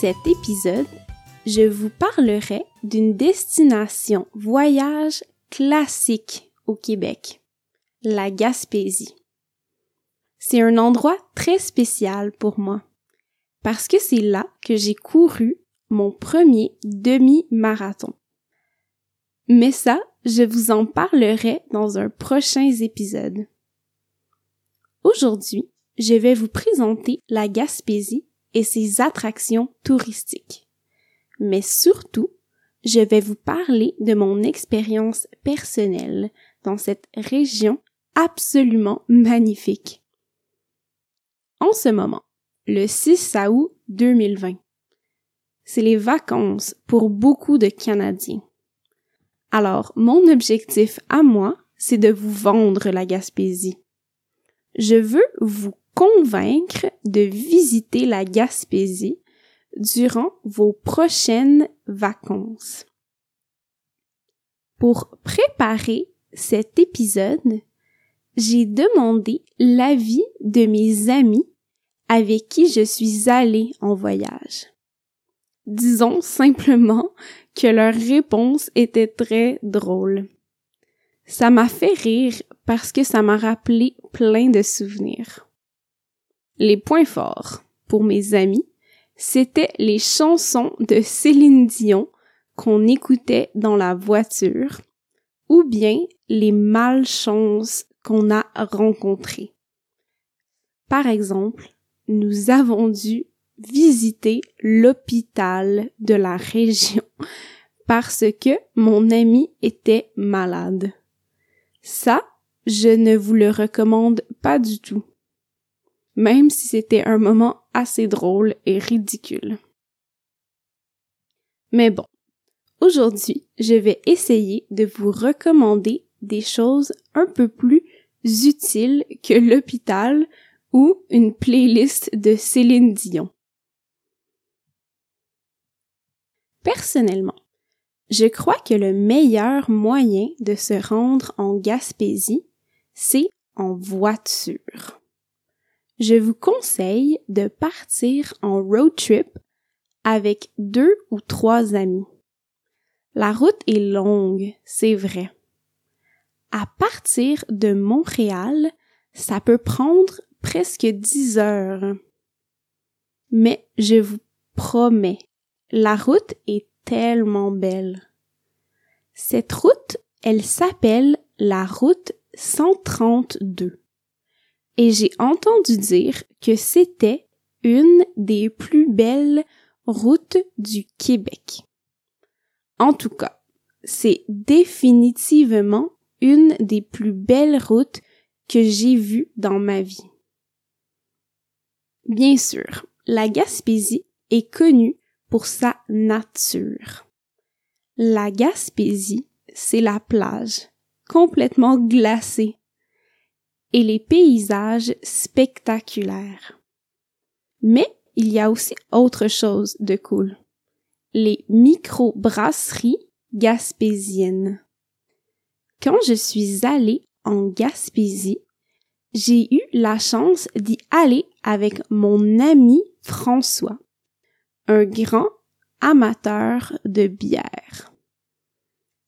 Cet épisode, je vous parlerai d'une destination voyage classique au Québec, la Gaspésie. C'est un endroit très spécial pour moi parce que c'est là que j'ai couru mon premier demi-marathon. Mais ça, je vous en parlerai dans un prochain épisode. Aujourd'hui, je vais vous présenter la Gaspésie et ses attractions touristiques. Mais surtout, je vais vous parler de mon expérience personnelle dans cette région absolument magnifique. En ce moment, le 6 août 2020, c'est les vacances pour beaucoup de Canadiens. Alors, mon objectif à moi, c'est de vous vendre la Gaspésie. Je veux vous convaincre de visiter la Gaspésie durant vos prochaines vacances. Pour préparer cet épisode, j'ai demandé l'avis de mes amis avec qui je suis allée en voyage. Disons simplement que leur réponse était très drôle. Ça m'a fait rire parce que ça m'a rappelé plein de souvenirs. Les points forts pour mes amis, c'était les chansons de Céline Dion qu'on écoutait dans la voiture ou bien les malchances qu'on a rencontrées. Par exemple, nous avons dû visiter l'hôpital de la région parce que mon ami était malade. Ça, je ne vous le recommande pas du tout même si c'était un moment assez drôle et ridicule. Mais bon, aujourd'hui, je vais essayer de vous recommander des choses un peu plus utiles que l'hôpital ou une playlist de Céline Dion. Personnellement, je crois que le meilleur moyen de se rendre en Gaspésie, c'est en voiture je vous conseille de partir en road trip avec deux ou trois amis. La route est longue, c'est vrai. À partir de Montréal, ça peut prendre presque dix heures. Mais je vous promets, la route est tellement belle. Cette route, elle s'appelle la route 132 et j'ai entendu dire que c'était une des plus belles routes du Québec. En tout cas, c'est définitivement une des plus belles routes que j'ai vues dans ma vie. Bien sûr, la Gaspésie est connue pour sa nature. La Gaspésie, c'est la plage, complètement glacée, et les paysages spectaculaires. Mais il y a aussi autre chose de cool. Les micro-brasseries gaspésiennes. Quand je suis allée en Gaspésie, j'ai eu la chance d'y aller avec mon ami François, un grand amateur de bière.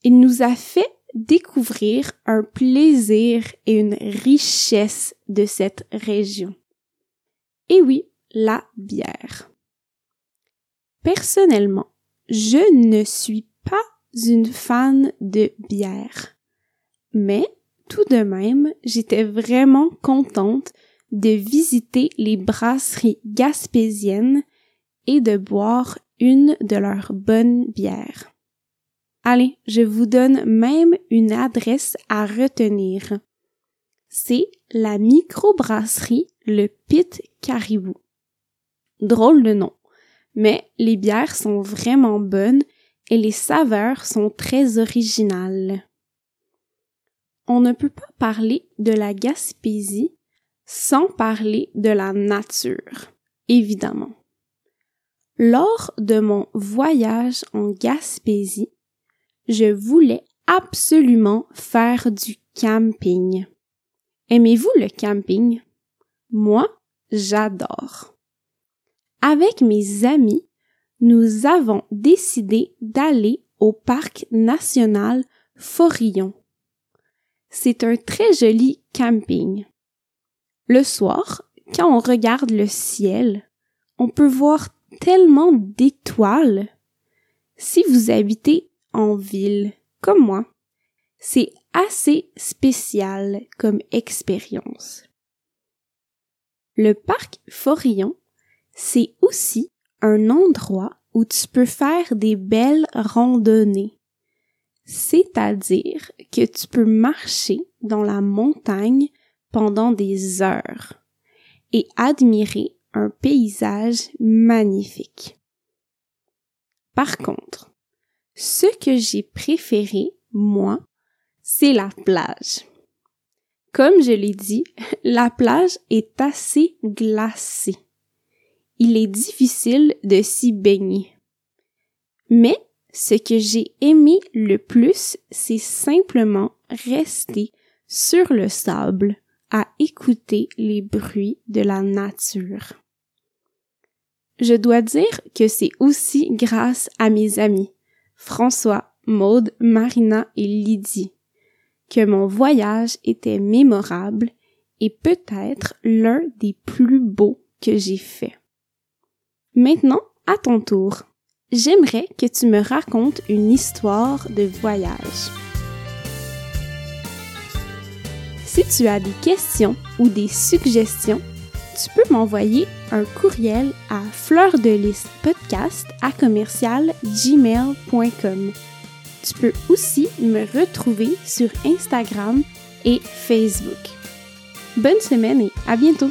Il nous a fait découvrir un plaisir et une richesse de cette région. Et oui, la bière. Personnellement, je ne suis pas une fan de bière. Mais tout de même, j'étais vraiment contente de visiter les brasseries gaspésiennes et de boire une de leurs bonnes bières. Allez, je vous donne même une adresse à retenir. C'est la microbrasserie le Pit Caribou. Drôle de nom, mais les bières sont vraiment bonnes et les saveurs sont très originales. On ne peut pas parler de la Gaspésie sans parler de la nature, évidemment. Lors de mon voyage en Gaspésie, je voulais absolument faire du camping. Aimez-vous le camping? Moi, j'adore. Avec mes amis, nous avons décidé d'aller au parc national Forillon. C'est un très joli camping. Le soir, quand on regarde le ciel, on peut voir tellement d'étoiles. Si vous habitez en ville, comme moi, c'est assez spécial comme expérience. Le parc Forillon, c'est aussi un endroit où tu peux faire des belles randonnées. C'est-à-dire que tu peux marcher dans la montagne pendant des heures et admirer un paysage magnifique. Par contre, ce que j'ai préféré, moi, c'est la plage. Comme je l'ai dit, la plage est assez glacée. Il est difficile de s'y baigner. Mais ce que j'ai aimé le plus, c'est simplement rester sur le sable à écouter les bruits de la nature. Je dois dire que c'est aussi grâce à mes amis, François, Maude, Marina et Lydie, que mon voyage était mémorable et peut-être l'un des plus beaux que j'ai fait. Maintenant, à ton tour, j'aimerais que tu me racontes une histoire de voyage. Si tu as des questions ou des suggestions, tu peux m'envoyer un courriel à podcast à. Tu peux aussi me retrouver sur Instagram et Facebook. Bonne semaine et à bientôt!